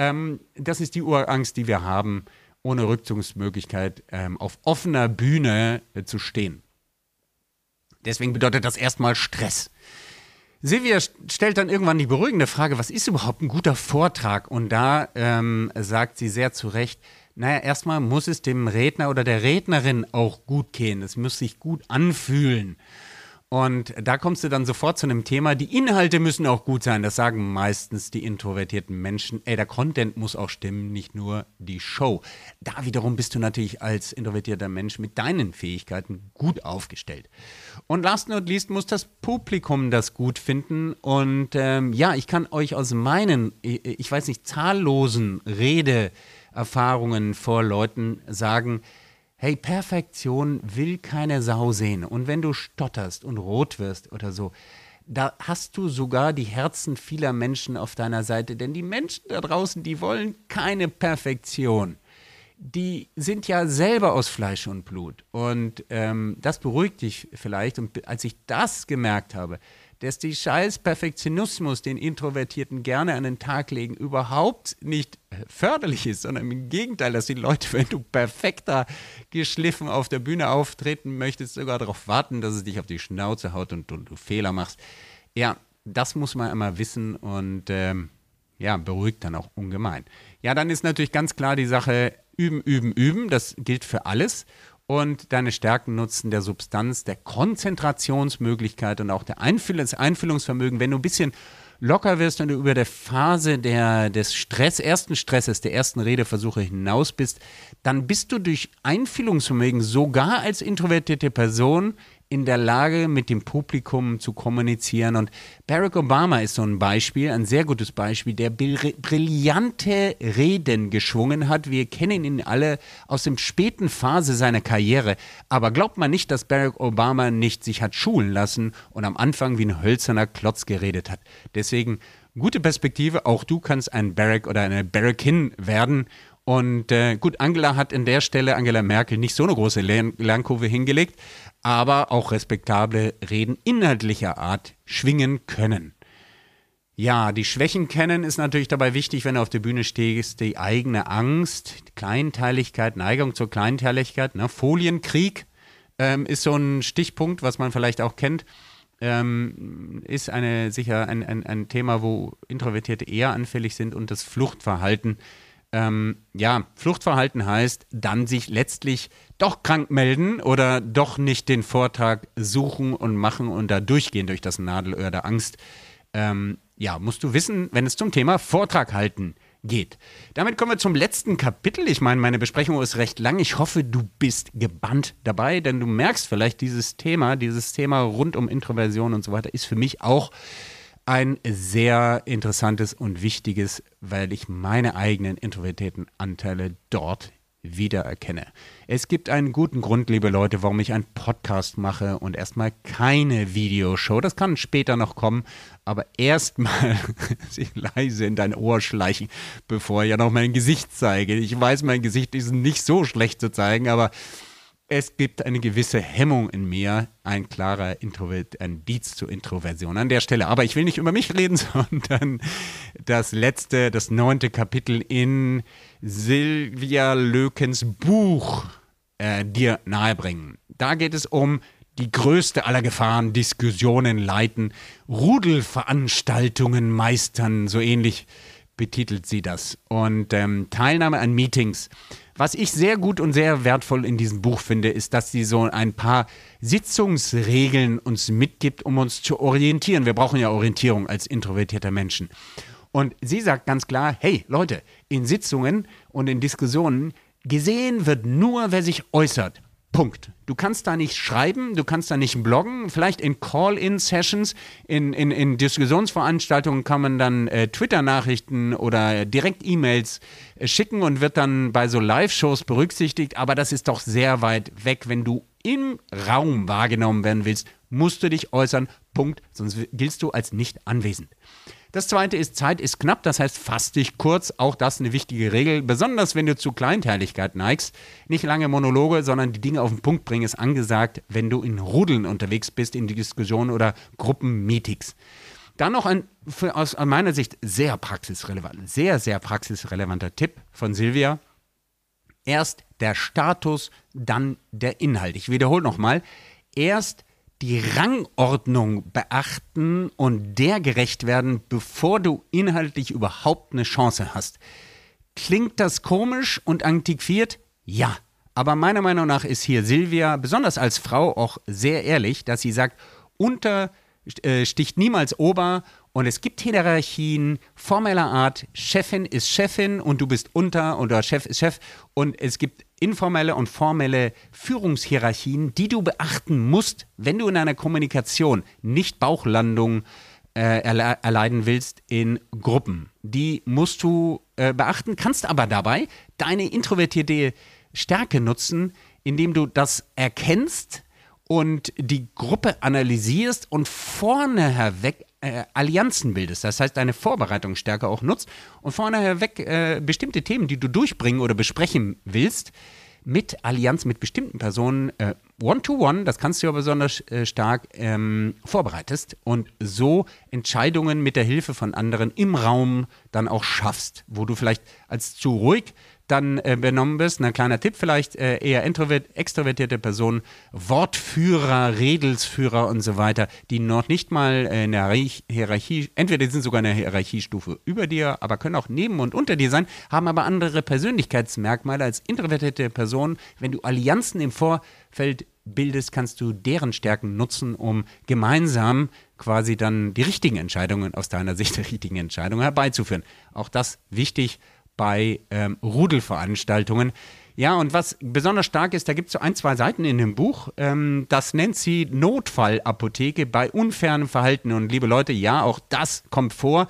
Ähm, das ist die Urangst, die wir haben, ohne Rückzugsmöglichkeit ähm, auf offener Bühne äh, zu stehen. Deswegen bedeutet das erstmal Stress. Silvia stellt dann irgendwann die beruhigende Frage, was ist überhaupt ein guter Vortrag? Und da ähm, sagt sie sehr zu Recht, naja, erstmal muss es dem Redner oder der Rednerin auch gut gehen. Es muss sich gut anfühlen. Und da kommst du dann sofort zu einem Thema, die Inhalte müssen auch gut sein. Das sagen meistens die introvertierten Menschen. Ey, der Content muss auch stimmen, nicht nur die Show. Da wiederum bist du natürlich als introvertierter Mensch mit deinen Fähigkeiten gut aufgestellt. Und last not least muss das Publikum das gut finden. Und ähm, ja, ich kann euch aus meinen, ich weiß nicht, zahllosen Redeerfahrungen vor Leuten sagen, hey, Perfektion will keine Sau sehen. Und wenn du stotterst und rot wirst oder so, da hast du sogar die Herzen vieler Menschen auf deiner Seite. Denn die Menschen da draußen, die wollen keine Perfektion. Die sind ja selber aus Fleisch und Blut. Und ähm, das beruhigt dich vielleicht. Und als ich das gemerkt habe, dass die scheiß Perfektionismus, den Introvertierten gerne an den Tag legen, überhaupt nicht förderlich ist, sondern im Gegenteil, dass die Leute, wenn du perfekter geschliffen auf der Bühne auftreten möchtest, sogar darauf warten, dass es dich auf die Schnauze haut und, und du Fehler machst. Ja, das muss man immer wissen und ähm, ja, beruhigt dann auch ungemein. Ja, dann ist natürlich ganz klar die Sache, üben, üben, üben, das gilt für alles und deine Stärken nutzen der Substanz, der Konzentrationsmöglichkeit und auch der Einfühlungs Einfühlungsvermögen. Wenn du ein bisschen locker wirst und du über der Phase der, des Stress, ersten Stresses, der ersten Redeversuche hinaus bist, dann bist du durch Einfühlungsvermögen sogar als introvertierte Person in der Lage, mit dem Publikum zu kommunizieren. Und Barack Obama ist so ein Beispiel, ein sehr gutes Beispiel, der brillante Reden geschwungen hat. Wir kennen ihn alle aus dem späten Phase seiner Karriere. Aber glaubt man nicht, dass Barack Obama nicht sich hat schulen lassen und am Anfang wie ein hölzerner Klotz geredet hat. Deswegen gute Perspektive. Auch du kannst ein Barack oder eine Barackin werden. Und äh, gut, Angela hat in der Stelle, Angela Merkel, nicht so eine große Lern Lernkurve hingelegt, aber auch respektable Reden inhaltlicher Art schwingen können. Ja, die Schwächen kennen ist natürlich dabei wichtig, wenn du auf der Bühne stehst, die eigene Angst, Kleinteiligkeit, Neigung zur Kleinteiligkeit, ne? Folienkrieg ähm, ist so ein Stichpunkt, was man vielleicht auch kennt. Ähm, ist eine, sicher ein, ein, ein Thema, wo Introvertierte eher anfällig sind und das Fluchtverhalten ähm, ja, Fluchtverhalten heißt, dann sich letztlich doch krank melden oder doch nicht den Vortrag suchen und machen und da durchgehen durch das Nadelöhr der Angst. Ähm, ja, musst du wissen, wenn es zum Thema Vortrag halten geht. Damit kommen wir zum letzten Kapitel. Ich meine, meine Besprechung ist recht lang. Ich hoffe, du bist gebannt dabei, denn du merkst vielleicht, dieses Thema, dieses Thema rund um Introversion und so weiter, ist für mich auch ein sehr interessantes und wichtiges, weil ich meine eigenen introvertierten Anteile dort wiedererkenne. Es gibt einen guten Grund, liebe Leute, warum ich einen Podcast mache und erstmal keine Videoshow. Das kann später noch kommen, aber erstmal sich leise in dein Ohr schleichen, bevor ich ja noch mein Gesicht zeige. Ich weiß, mein Gesicht ist nicht so schlecht zu zeigen, aber es gibt eine gewisse Hemmung in mir, ein klarer Introvert, ein Diez zur Introversion an der Stelle. Aber ich will nicht über mich reden, sondern das letzte, das neunte Kapitel in Silvia Lökens Buch äh, dir nahebringen. Da geht es um die größte aller Gefahren, Diskussionen leiten, Rudelveranstaltungen meistern, so ähnlich betitelt sie das. Und ähm, Teilnahme an Meetings was ich sehr gut und sehr wertvoll in diesem Buch finde, ist, dass sie so ein paar Sitzungsregeln uns mitgibt, um uns zu orientieren. Wir brauchen ja Orientierung als introvertierter Menschen. Und sie sagt ganz klar, hey Leute, in Sitzungen und in Diskussionen gesehen wird nur, wer sich äußert. Punkt. Du kannst da nicht schreiben, du kannst da nicht bloggen. Vielleicht in Call-in-Sessions, in, in, in Diskussionsveranstaltungen kann man dann äh, Twitter-Nachrichten oder direkt E-Mails äh, schicken und wird dann bei so Live-Shows berücksichtigt. Aber das ist doch sehr weit weg. Wenn du im Raum wahrgenommen werden willst, musst du dich äußern. Punkt. Sonst giltst du als nicht anwesend. Das zweite ist, Zeit ist knapp, das heißt, fass dich kurz. Auch das eine wichtige Regel. Besonders wenn du zu Kleinteiligkeit neigst. Nicht lange Monologe, sondern die Dinge auf den Punkt bringen, ist angesagt, wenn du in Rudeln unterwegs bist, in die Diskussion oder Gruppenmeetings. Dann noch ein für, aus meiner Sicht sehr praxisrelevant, sehr, sehr praxisrelevanter Tipp von Silvia. Erst der Status, dann der Inhalt. Ich wiederhole nochmal. Erst die Rangordnung beachten und der gerecht werden, bevor du inhaltlich überhaupt eine Chance hast. Klingt das komisch und antiquiert? Ja. Aber meiner Meinung nach ist hier Silvia, besonders als Frau, auch sehr ehrlich, dass sie sagt, unter äh, sticht niemals Ober und es gibt Hierarchien formeller Art. Chefin ist Chefin und du bist unter oder Chef ist Chef und es gibt informelle und formelle Führungshierarchien, die du beachten musst, wenn du in einer Kommunikation nicht Bauchlandung äh, erle erleiden willst in Gruppen. Die musst du äh, beachten, kannst aber dabei deine introvertierte Stärke nutzen, indem du das erkennst und die Gruppe analysierst und vorne weg äh, Allianzen bildest. Das heißt, deine Vorbereitungsstärke auch nutzt und vorne weg äh, bestimmte Themen, die du durchbringen oder besprechen willst, mit Allianz mit bestimmten Personen äh, One-to-One, das kannst du ja besonders äh, stark ähm, vorbereitest und so Entscheidungen mit der Hilfe von anderen im Raum dann auch schaffst, wo du vielleicht als zu ruhig dann äh, benommen bist. Ein kleiner Tipp vielleicht, äh, eher extrovertierte Personen, Wortführer, Redelsführer und so weiter, die noch nicht mal in der Hierarchie, entweder sind sogar in der Hierarchiestufe über dir, aber können auch neben und unter dir sein, haben aber andere Persönlichkeitsmerkmale als introvertierte Personen. Wenn du Allianzen im Vorfeld bildest, kannst du deren Stärken nutzen, um gemeinsam quasi dann die richtigen Entscheidungen aus deiner Sicht der richtigen Entscheidungen herbeizuführen. Auch das wichtig bei ähm, Rudelveranstaltungen. Ja, und was besonders stark ist, da gibt es so ein, zwei Seiten in dem Buch, ähm, das nennt sie Notfallapotheke bei unfairem Verhalten. Und liebe Leute, ja, auch das kommt vor.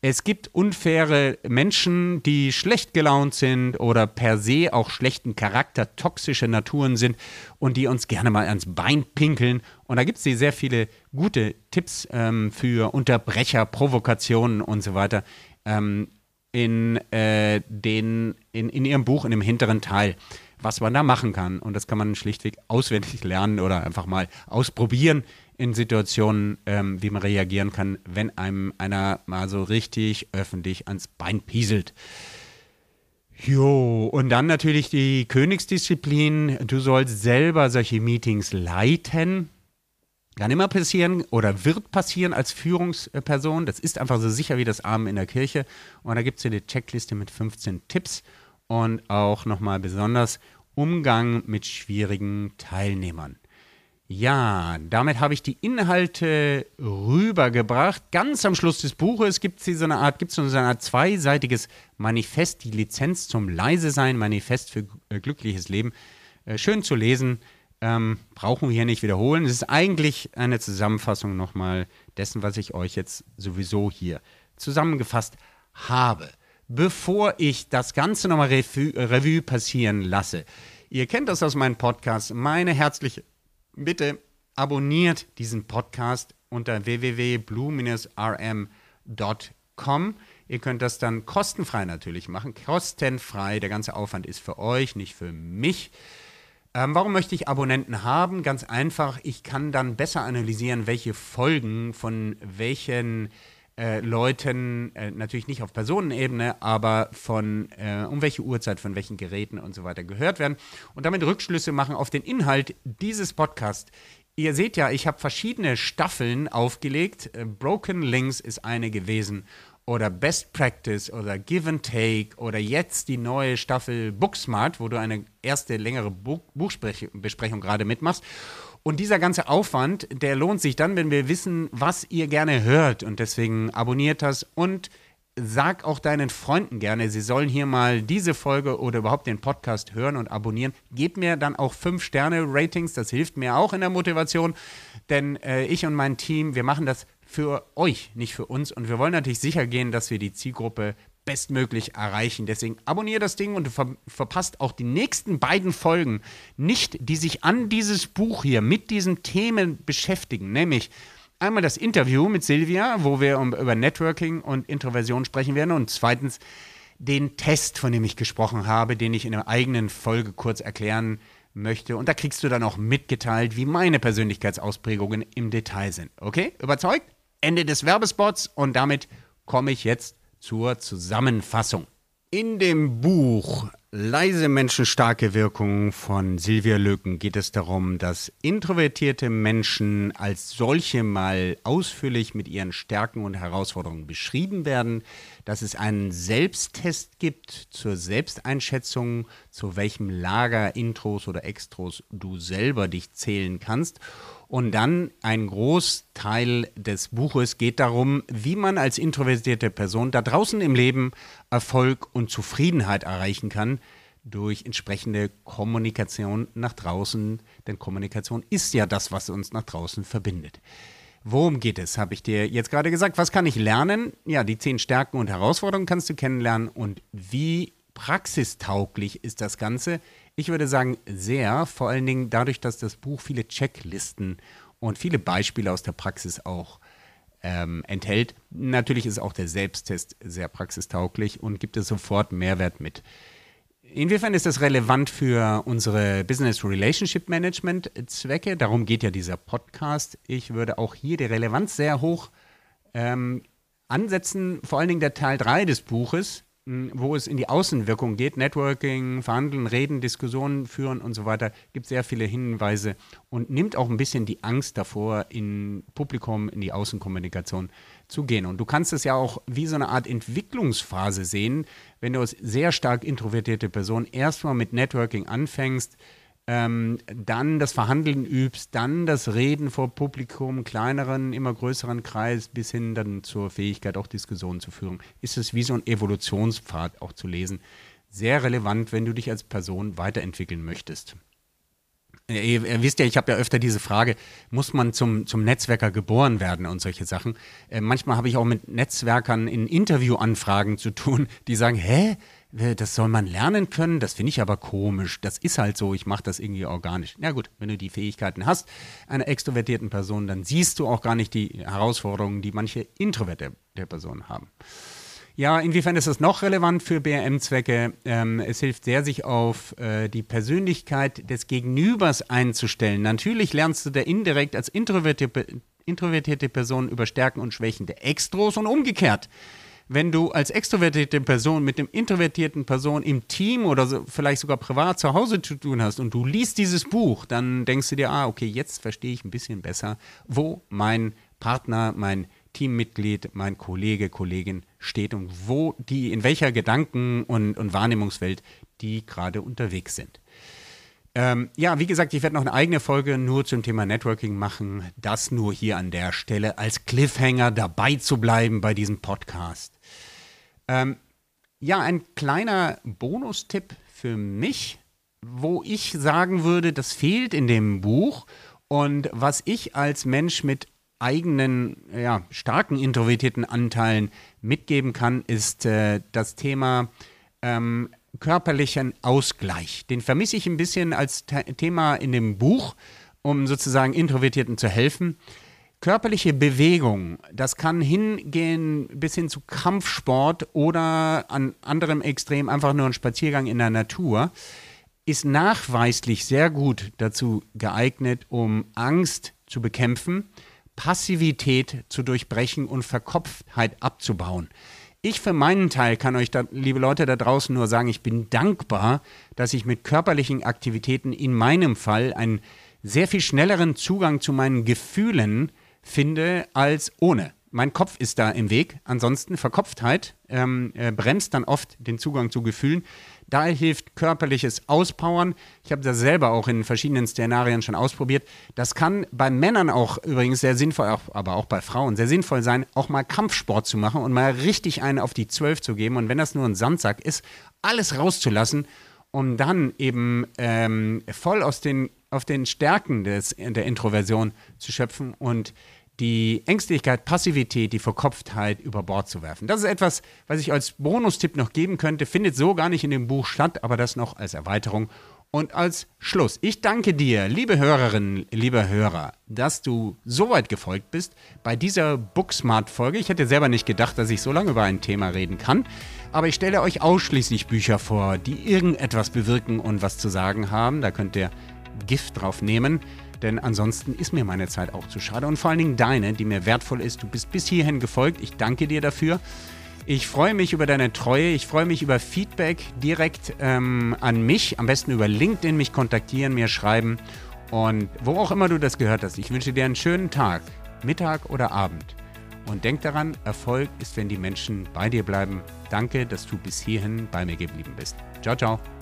Es gibt unfaire Menschen, die schlecht gelaunt sind oder per se auch schlechten Charakter, toxische Naturen sind und die uns gerne mal ans Bein pinkeln. Und da gibt es sehr viele gute Tipps ähm, für Unterbrecher, Provokationen und so weiter. Ähm, in, äh, den, in, in ihrem Buch, in dem hinteren Teil, was man da machen kann. Und das kann man schlichtweg auswendig lernen oder einfach mal ausprobieren in Situationen, ähm, wie man reagieren kann, wenn einem einer mal so richtig öffentlich ans Bein pieselt. Jo, und dann natürlich die Königsdisziplin. Du sollst selber solche Meetings leiten. Kann immer passieren oder wird passieren als Führungsperson. Das ist einfach so sicher wie das Armen in der Kirche. Und da gibt es hier die Checkliste mit 15 Tipps und auch nochmal besonders Umgang mit schwierigen Teilnehmern. Ja, damit habe ich die Inhalte rübergebracht. Ganz am Schluss des Buches gibt es so eine Art, gibt so eine Art zweiseitiges Manifest, die Lizenz zum Leise sein, Manifest für äh, glückliches Leben. Äh, schön zu lesen ähm, brauchen wir hier nicht wiederholen. Es ist eigentlich eine Zusammenfassung nochmal dessen, was ich euch jetzt sowieso hier zusammengefasst habe. Bevor ich das Ganze nochmal Revue, Revue passieren lasse, ihr kennt das aus meinem Podcast, meine herzliche Bitte, abonniert diesen Podcast unter www.blue-rm.com. Ihr könnt das dann kostenfrei natürlich machen, kostenfrei. Der ganze Aufwand ist für euch, nicht für mich. Ähm, warum möchte ich Abonnenten haben? Ganz einfach, ich kann dann besser analysieren, welche Folgen von welchen äh, Leuten, äh, natürlich nicht auf Personenebene, aber von äh, um welche Uhrzeit, von welchen Geräten und so weiter gehört werden und damit Rückschlüsse machen auf den Inhalt dieses Podcasts. Ihr seht ja, ich habe verschiedene Staffeln aufgelegt. Äh, Broken Links ist eine gewesen oder Best Practice oder Give and Take oder jetzt die neue Staffel Booksmart, wo du eine erste längere Buch Buchbesprechung gerade mitmachst. Und dieser ganze Aufwand, der lohnt sich dann, wenn wir wissen, was ihr gerne hört. Und deswegen abonniert das und sag auch deinen Freunden gerne, sie sollen hier mal diese Folge oder überhaupt den Podcast hören und abonnieren. Gebt mir dann auch 5 Sterne Ratings, das hilft mir auch in der Motivation, denn äh, ich und mein Team, wir machen das für euch, nicht für uns. Und wir wollen natürlich sicher gehen, dass wir die Zielgruppe bestmöglich erreichen. Deswegen abonniere das Ding und ver verpasst auch die nächsten beiden Folgen nicht, die sich an dieses Buch hier mit diesen Themen beschäftigen. Nämlich einmal das Interview mit Silvia, wo wir um, über Networking und Introversion sprechen werden. Und zweitens den Test, von dem ich gesprochen habe, den ich in einer eigenen Folge kurz erklären möchte. Und da kriegst du dann auch mitgeteilt, wie meine Persönlichkeitsausprägungen im Detail sind. Okay? Überzeugt? Ende des Werbespots und damit komme ich jetzt zur Zusammenfassung. In dem Buch Leise Menschen starke Wirkung von Silvia Löken geht es darum, dass introvertierte Menschen als solche mal ausführlich mit ihren Stärken und Herausforderungen beschrieben werden, dass es einen Selbsttest gibt zur Selbsteinschätzung, zu welchem Lager Intros oder Extros du selber dich zählen kannst und dann ein Großteil des Buches geht darum, wie man als introvertierte Person da draußen im Leben Erfolg und Zufriedenheit erreichen kann durch entsprechende Kommunikation nach draußen. Denn Kommunikation ist ja das, was uns nach draußen verbindet. Worum geht es, habe ich dir jetzt gerade gesagt. Was kann ich lernen? Ja, die zehn Stärken und Herausforderungen kannst du kennenlernen. Und wie praxistauglich ist das Ganze? Ich würde sagen, sehr, vor allen Dingen dadurch, dass das Buch viele Checklisten und viele Beispiele aus der Praxis auch ähm, enthält. Natürlich ist auch der Selbsttest sehr praxistauglich und gibt es sofort Mehrwert mit. Inwiefern ist das relevant für unsere Business Relationship Management Zwecke? Darum geht ja dieser Podcast. Ich würde auch hier die Relevanz sehr hoch ähm, ansetzen, vor allen Dingen der Teil 3 des Buches, wo es in die Außenwirkung geht, Networking, Verhandeln, Reden, Diskussionen führen und so weiter, gibt sehr viele Hinweise und nimmt auch ein bisschen die Angst davor, in Publikum, in die Außenkommunikation zu gehen. Und du kannst es ja auch wie so eine Art Entwicklungsphase sehen, wenn du als sehr stark introvertierte Person erstmal mit Networking anfängst, ähm, dann das Verhandeln übst, dann das Reden vor Publikum, kleineren, immer größeren Kreis, bis hin dann zur Fähigkeit, auch Diskussionen zu führen, ist es wie so ein Evolutionspfad auch zu lesen. Sehr relevant, wenn du dich als Person weiterentwickeln möchtest. Ihr, ihr, wisst ja, ich habe ja öfter diese Frage, muss man zum, zum Netzwerker geboren werden und solche Sachen. Äh, manchmal habe ich auch mit Netzwerkern in Interviewanfragen zu tun, die sagen, hä, äh, das soll man lernen können, das finde ich aber komisch. Das ist halt so, ich mache das irgendwie organisch. Na gut, wenn du die Fähigkeiten hast einer extrovertierten Person, dann siehst du auch gar nicht die Herausforderungen, die manche introvertierte Personen haben. Ja, inwiefern ist das noch relevant für BRM-Zwecke? Ähm, es hilft sehr, sich auf äh, die Persönlichkeit des Gegenübers einzustellen. Natürlich lernst du da indirekt als introvertierte, introvertierte Person über Stärken und Schwächen der Extros und umgekehrt wenn du als extrovertierte Person mit dem introvertierten Person im Team oder so, vielleicht sogar privat zu Hause zu tun hast und du liest dieses Buch, dann denkst du dir, ah, okay, jetzt verstehe ich ein bisschen besser, wo mein Partner, mein Teammitglied, mein Kollege, Kollegin steht und wo die, in welcher Gedanken- und, und Wahrnehmungswelt die gerade unterwegs sind. Ähm, ja, wie gesagt, ich werde noch eine eigene Folge nur zum Thema Networking machen. Das nur hier an der Stelle als Cliffhanger dabei zu bleiben bei diesem Podcast. Ähm, ja, ein kleiner Bonustipp für mich, wo ich sagen würde, das fehlt in dem Buch und was ich als Mensch mit eigenen, ja, starken introvertierten Anteilen mitgeben kann, ist äh, das Thema ähm, körperlichen Ausgleich. Den vermisse ich ein bisschen als Thema in dem Buch, um sozusagen Introvertierten zu helfen. Körperliche Bewegung, das kann hingehen bis hin zu Kampfsport oder an anderem Extrem einfach nur ein Spaziergang in der Natur, ist nachweislich sehr gut dazu geeignet, um Angst zu bekämpfen, Passivität zu durchbrechen und Verkopftheit abzubauen. Ich für meinen Teil kann euch, da, liebe Leute da draußen, nur sagen, ich bin dankbar, dass ich mit körperlichen Aktivitäten in meinem Fall einen sehr viel schnelleren Zugang zu meinen Gefühlen finde als ohne. Mein Kopf ist da im Weg. Ansonsten Verkopftheit ähm, äh, bremst dann oft den Zugang zu Gefühlen. Da hilft körperliches Auspowern. Ich habe das selber auch in verschiedenen Szenarien schon ausprobiert. Das kann bei Männern auch übrigens sehr sinnvoll, aber auch bei Frauen sehr sinnvoll sein, auch mal Kampfsport zu machen und mal richtig einen auf die Zwölf zu geben. Und wenn das nur ein Sandsack ist, alles rauszulassen, um dann eben ähm, voll aus den, auf den Stärken des, der Introversion zu schöpfen und die Ängstlichkeit, Passivität, die Verkopftheit über Bord zu werfen. Das ist etwas, was ich als Bonustipp noch geben könnte, findet so gar nicht in dem Buch statt, aber das noch als Erweiterung. Und als Schluss, ich danke dir, liebe Hörerinnen, liebe Hörer, dass du so weit gefolgt bist bei dieser Booksmart-Folge. Ich hätte selber nicht gedacht, dass ich so lange über ein Thema reden kann, aber ich stelle euch ausschließlich Bücher vor, die irgendetwas bewirken und was zu sagen haben. Da könnt ihr Gift drauf nehmen denn ansonsten ist mir meine Zeit auch zu schade und vor allen Dingen deine, die mir wertvoll ist. Du bist bis hierhin gefolgt. Ich danke dir dafür. Ich freue mich über deine Treue. Ich freue mich über Feedback direkt ähm, an mich. Am besten über LinkedIn mich kontaktieren, mir schreiben. Und wo auch immer du das gehört hast, ich wünsche dir einen schönen Tag, Mittag oder Abend. Und denk daran, Erfolg ist, wenn die Menschen bei dir bleiben. Danke, dass du bis hierhin bei mir geblieben bist. Ciao, ciao.